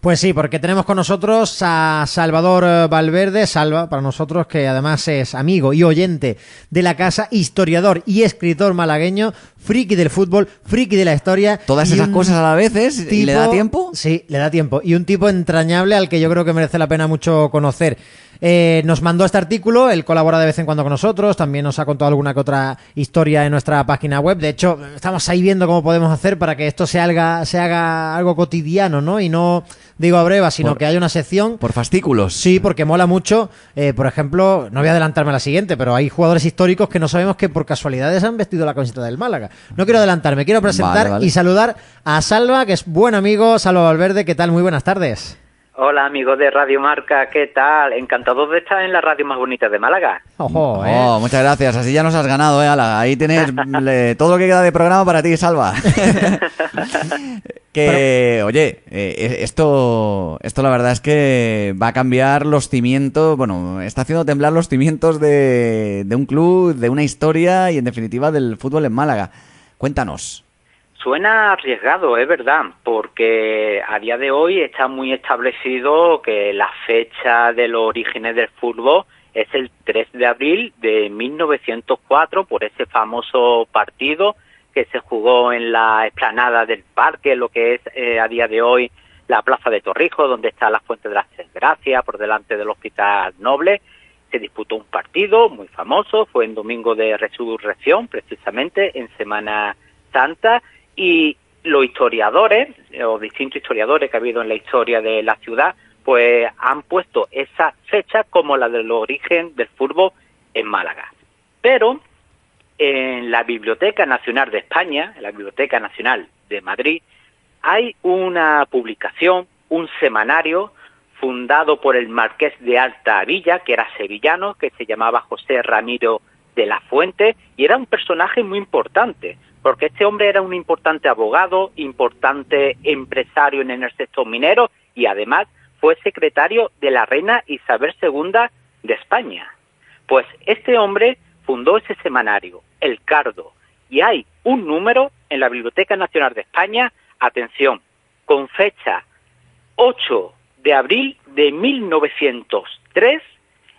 Pues sí, porque tenemos con nosotros a Salvador eh, Valverde, Salva, para nosotros, que además es amigo y oyente de la casa, historiador y escritor malagueño, friki del fútbol, friki de la historia. Todas esas cosas a la vez, ¿es? ¿Y le da tiempo? Sí, le da tiempo. Y un tipo entrañable al que yo creo que merece la pena mucho conocer. Eh, nos mandó este artículo, él colabora de vez en cuando con nosotros, también nos ha contado alguna que otra historia en nuestra página web. De hecho, estamos ahí viendo cómo podemos hacer para que esto se haga, se haga algo cotidiano, ¿no? Y no digo a breva, sino que haya una sección. Por fascículos. Sí, porque mola mucho. Eh, por ejemplo, no voy a adelantarme a la siguiente, pero hay jugadores históricos que no sabemos que por casualidades han vestido la camiseta del Málaga. No quiero adelantarme, quiero presentar y saludar a Salva, que es buen amigo, Salva Valverde. ¿Qué tal? Muy buenas tardes. Hola amigos de Radio Marca, ¿qué tal? Encantado de estar en la radio más bonita de Málaga. Ojo, ¿eh? oh, muchas gracias, así ya nos has ganado, ¿eh? Ahí tienes todo lo que queda de programa para ti, Salva. que, oye, eh, esto, esto la verdad es que va a cambiar los cimientos, bueno, está haciendo temblar los cimientos de, de un club, de una historia y en definitiva del fútbol en Málaga. Cuéntanos. Suena arriesgado, es verdad, porque a día de hoy está muy establecido que la fecha de los orígenes del fútbol es el 3 de abril de 1904 por ese famoso partido que se jugó en la explanada del parque, lo que es eh, a día de hoy la plaza de Torrijos, donde está la Fuente de las Gracias, por delante del Hospital Noble. Se disputó un partido muy famoso, fue en Domingo de Resurrección, precisamente en Semana Santa, y los historiadores, o distintos historiadores que ha habido en la historia de la ciudad, pues han puesto esa fecha como la del origen del fútbol en Málaga. Pero en la Biblioteca Nacional de España, en la Biblioteca Nacional de Madrid, hay una publicación, un semanario fundado por el marqués de Alta Villa, que era sevillano, que se llamaba José Ramiro de la Fuente, y era un personaje muy importante, porque este hombre era un importante abogado, importante empresario en el sector minero y además fue secretario de la reina Isabel II de España. Pues este hombre fundó ese semanario, El Cardo, y hay un número en la Biblioteca Nacional de España, atención, con fecha 8 de abril de 1903,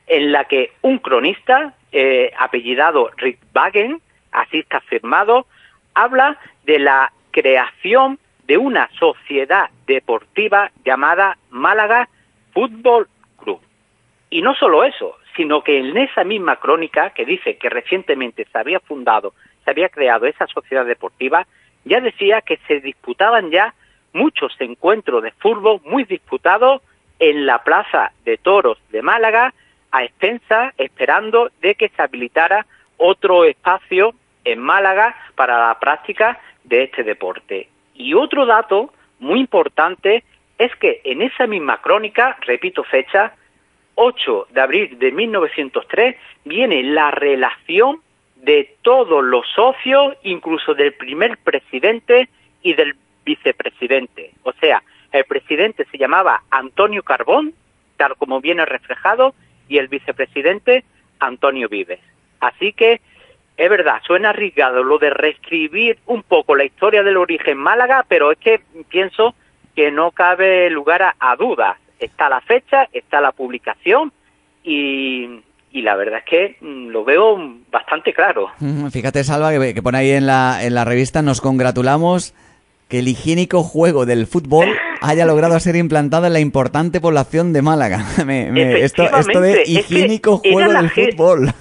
en la que un cronista, eh, apellidado Rick Wagen, así está firmado, habla de la creación de una sociedad deportiva llamada Málaga Fútbol Club. Y no solo eso, sino que en esa misma crónica que dice que recientemente se había fundado, se había creado esa sociedad deportiva, ya decía que se disputaban ya muchos encuentros de fútbol muy disputados en la Plaza de Toros de Málaga, a expensas, esperando de que se habilitara otro espacio en Málaga para la práctica de este deporte. Y otro dato muy importante es que en esa misma crónica, repito fecha, 8 de abril de 1903, viene la relación de todos los socios, incluso del primer presidente y del vicepresidente. O sea, el presidente se llamaba Antonio Carbón, tal como viene reflejado, y el vicepresidente Antonio Vives. Así que es verdad, suena arriesgado lo de reescribir un poco la historia del origen Málaga, pero es que pienso que no cabe lugar a, dudas. Está la fecha, está la publicación y, la verdad es que mm, lo veo bastante claro. Fíjate, Salva, que, pone ahí en la, en la revista, nos congratulamos que el higiénico juego del fútbol haya logrado ser implantado en la importante población de Málaga. esto, esto de higiénico juego del fútbol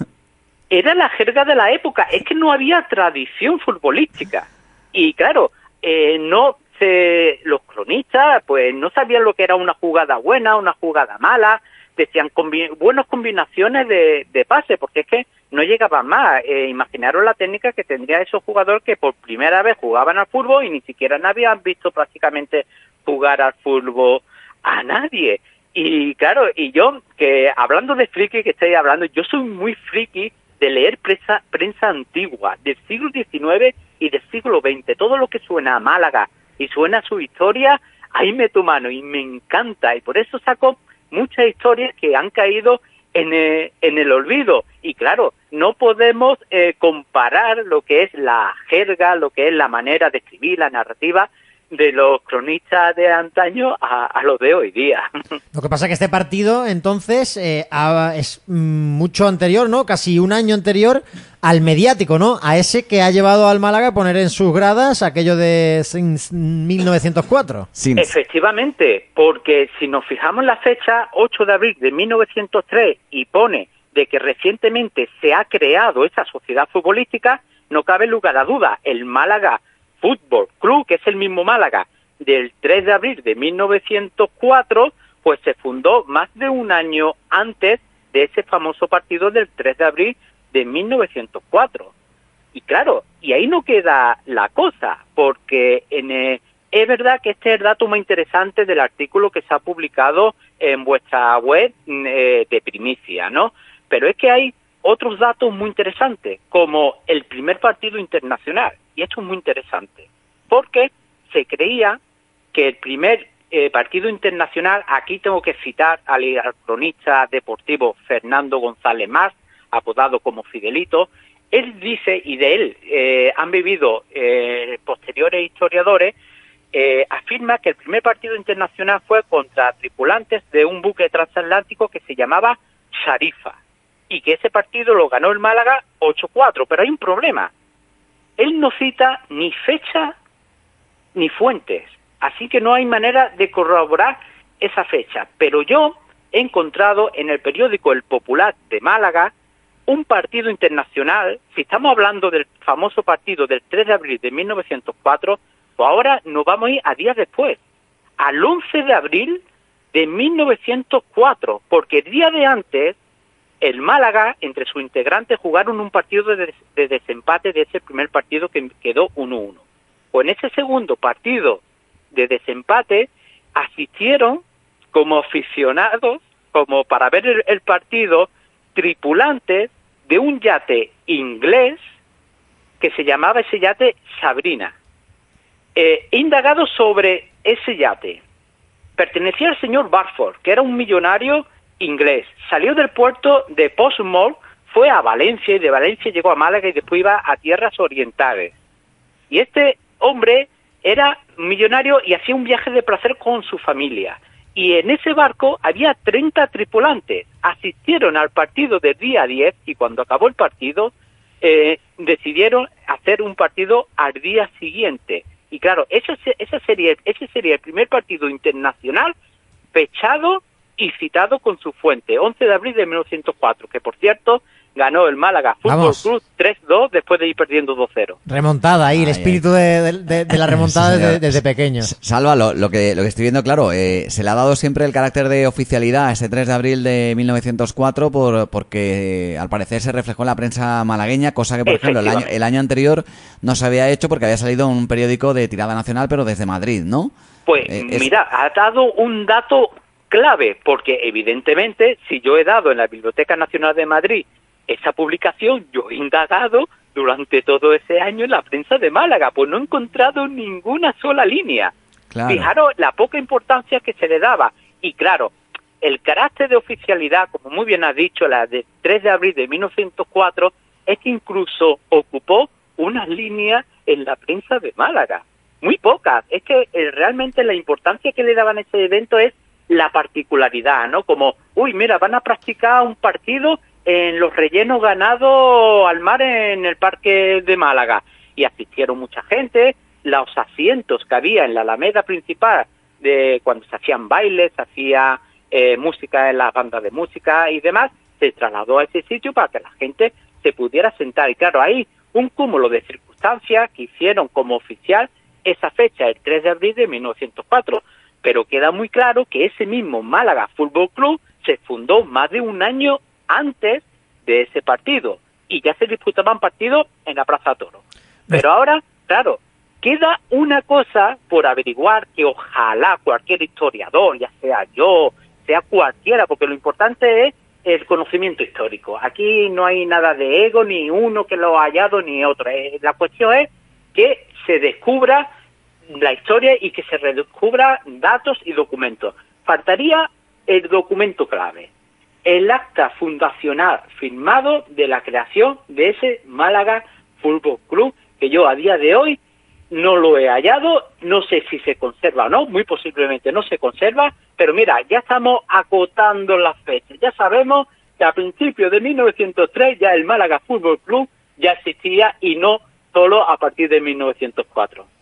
era la jerga de la época, es que no había tradición futbolística. Y claro, eh, no se, los cronistas pues no sabían lo que era una jugada buena, una jugada mala, decían buenas combinaciones de, de pase, porque es que no llegaban más. Eh, imaginaron la técnica que tendría esos jugadores que por primera vez jugaban al fútbol y ni siquiera habían visto prácticamente jugar al fútbol a nadie. Y claro, y yo, que hablando de friki que estoy hablando, yo soy muy friki de leer prensa, prensa antigua del siglo XIX y del siglo XX. Todo lo que suena a Málaga y suena a su historia, ahí meto mano y me encanta. Y por eso saco muchas historias que han caído en el, en el olvido. Y claro, no podemos eh, comparar lo que es la jerga, lo que es la manera de escribir, la narrativa, de los cronistas de antaño a, los de hoy día. Lo que pasa es que este partido, entonces, eh, es mucho anterior, ¿no? Casi un año anterior al mediático, ¿no? A ese que ha llevado al Málaga a poner en sus gradas aquello de 1904. Efectivamente, porque si nos fijamos en la fecha, 8 de abril de 1903, y pone de que recientemente se ha creado esa sociedad futbolística, no cabe lugar a duda, el Málaga Fútbol Club, que es el mismo Málaga, del 3 de abril de 1904, pues se fundó más de un año antes de ese famoso partido del 3 de abril de 1904. Y claro, y ahí no queda la cosa, porque en, eh, es verdad que este es el dato más interesante del artículo que se ha publicado en vuestra web mm, eh, de primicia, ¿no? Pero es que hay otros datos muy interesantes, como el primer partido internacional. Y esto es muy interesante, porque se creía que el primer eh, partido internacional, aquí tengo que citar al, cronista deportivo Fernando González Más, apodado como Fidelito, él dice, y de él eh, han vivido eh, posteriores historiadores, afirma que el primer partido internacional fue contra tripulantes de un buque transatlántico que se llamaba Sharifa y que ese partido lo ganó el Málaga 8-4. Pero hay un problema. Él no cita ni fecha ni fuentes, así que no hay manera de corroborar esa fecha. Pero yo he encontrado en el periódico El Popular de Málaga un partido internacional, si estamos hablando del famoso partido del 3 de abril de 1904, pues ahora nos vamos a ir a días después, al 11 de abril de 1904, porque el día de antes el Málaga, entre sus integrantes, jugaron un partido de, desempate de ese primer partido que quedó 1-1. O en ese segundo partido de desempate asistieron como aficionados, como para ver el, partido, tripulantes de un yate inglés que se llamaba ese yate Sabrina. Eh, indagado sobre ese yate. Pertenecía al señor Barford, que era un millonario inglés. Salió del puerto de Portsmouth, fue a Valencia y de Valencia llegó a Málaga y después iba a tierras orientales. Y este hombre era millonario y hacía un viaje de placer con su familia. Y en ese barco había 30 tripulantes. Asistieron al partido del día 10 y cuando acabó el partido eh, decidieron hacer un partido al día siguiente. Y claro, ese, ese, sería, ese sería el primer partido internacional fechado y citado con su fuente, 11 de abril de 1904, que por cierto ganó el Málaga Fútbol Club 3-2 después de ir perdiendo 2-0. Remontada ahí, el espíritu de, la remontada desde, pequeños. Salva, lo, que, lo que estoy viendo, claro, eh, se le ha dado siempre el carácter de oficialidad a ese 3 de abril de 1904 por, porque al parecer se reflejó en la prensa malagueña, cosa que, por ejemplo, el año, el año anterior no se había hecho porque había salido un periódico de tirada nacional, pero desde Madrid, ¿no? Pues eh, mira, ha dado un dato clave, porque evidentemente si yo he dado en la Biblioteca Nacional de Madrid esa publicación, yo he indagado durante todo ese año en la prensa de Málaga, pues no he encontrado ninguna sola línea. Fijaros la poca importancia que se le daba. Y claro, el carácter de oficialidad, como muy bien ha dicho, la de 3 de abril de 1904, es que incluso ocupó una línea en la prensa de Málaga. Muy pocas. Es que eh, realmente la importancia que le daban a ese evento es la particularidad, ¿no? Como, uy, mira, van a practicar un partido en los rellenos ganados al mar en el parque de Málaga. Y asistieron mucha gente, los asientos que había en la alameda principal de cuando se hacían bailes, se hacía eh, música en las bandas de música y demás, se trasladó a ese sitio para que la gente se pudiera sentar. Y claro, hay un cúmulo de circunstancias que hicieron como oficial esa fecha, el 3 de abril de 1904 pero queda muy claro que ese mismo Málaga Fútbol Club se fundó más de un año antes de ese partido y ya se disputaban partidos en la Plaza Toro. Pero ahora, claro, queda una cosa por averiguar que ojalá cualquier historiador, ya sea yo, sea cualquiera, porque lo importante es el conocimiento histórico. Aquí no hay nada de ego, ni uno que lo ha hallado, ni otro. Eh, la cuestión es que se descubra la historia y que se redescubra datos y documentos. Faltaría el documento clave, el acta fundacional firmado de la creación de ese Málaga Fútbol Club, que yo a día de hoy no lo he hallado, no sé si se conserva o no, muy posiblemente no se conserva, pero mira, ya estamos acotando las fechas, ya sabemos que a principios de 1903 ya el Málaga Fútbol Club ya existía y no solo a partir de 1904.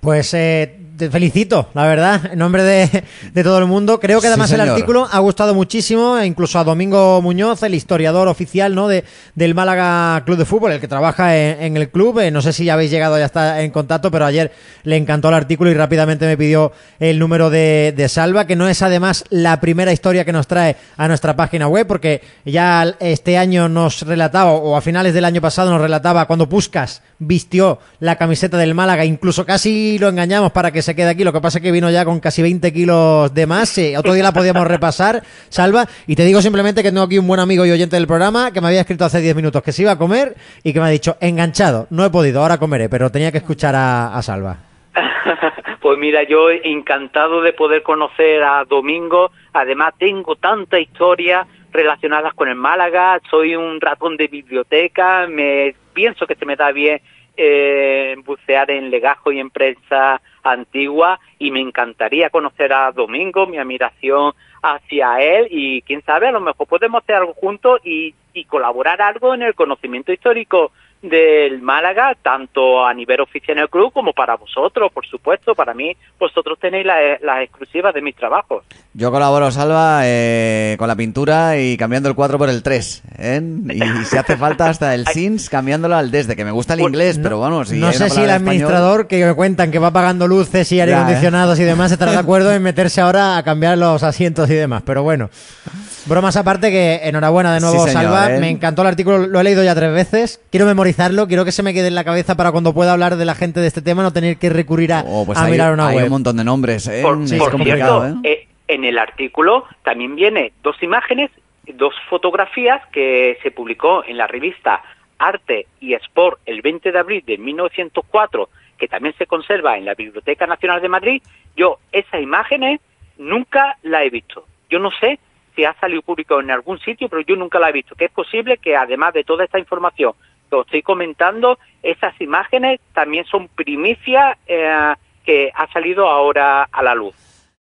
Pues eh, te felicito, la verdad, en nombre de, todo el mundo. Creo que además el artículo ha gustado muchísimo, e incluso a Domingo Muñoz, el historiador oficial ¿no? de, del Málaga Club de Fútbol, el que trabaja en, el club. Eh, no sé si ya habéis llegado ya está en contacto, pero ayer le encantó el artículo y rápidamente me pidió el número de, de Salva, que no es además la primera historia que nos trae a nuestra página web, porque ya este año nos relataba, o a finales del año pasado nos relataba, cuando Puscas vistió la camiseta del Málaga, incluso casi lo engañamos para que se quede aquí. Lo que pasa es que vino ya con casi 20 kilos de más. otro día la podíamos repasar, Salva. Y te digo simplemente que tengo aquí un buen amigo y oyente del programa que me había escrito hace 10 minutos que se iba a comer y que me ha dicho, enganchado, no he podido, ahora comeré, pero tenía que escuchar a, Salva. Pues mira, yo encantado de poder conocer a Domingo. Además, tengo tanta historia relacionadas con el Málaga. Soy un ratón de biblioteca. Me pienso que se me da bien eh, bucear en legajo y en prensa antigua y me encantaría conocer a Domingo, mi admiración hacia él y quién sabe, a lo mejor podemos hacer algo juntos y, y colaborar algo en el conocimiento histórico del Málaga, tanto a nivel oficial en el club como para vosotros, por supuesto. Para mí, vosotros tenéis las exclusivas de mis trabajos. Yo colaboro, Salva, eh, con la pintura y cambiando el 4 por el 3. ¿eh? Y si hace falta hasta el SINS cambiándolo al desde, que me gusta el pues, inglés, pero bueno, si No sé si el administrador que me cuentan que va pagando luces y aire acondicionados y demás estará de acuerdo en meterse ahora a cambiar los asientos y demás, pero bueno. Bromas aparte que enhorabuena de nuevo, Salva. ¿eh? Me encantó el artículo, lo he leído ya tres veces. Quiero memorizarlo, quiero que se me quede en la cabeza para cuando pueda hablar de la gente de este tema no tener que recurrir a, oh, pues mirar una hay un montón de nombres, ¿eh? Por, cierto, ¿eh? ¿eh? en el artículo también viene dos imágenes, dos fotografías que se publicó en la revista Arte y Sport el 20 de abril de 1904, que también se conserva en la Biblioteca Nacional de Madrid. Yo esas imágenes nunca la he visto. Yo no sé si ha salido público en algún sitio, pero yo nunca la he visto. Que es posible que además de toda esta información estoy comentando, esas imágenes también son primicia eh, que ha salido ahora a la luz.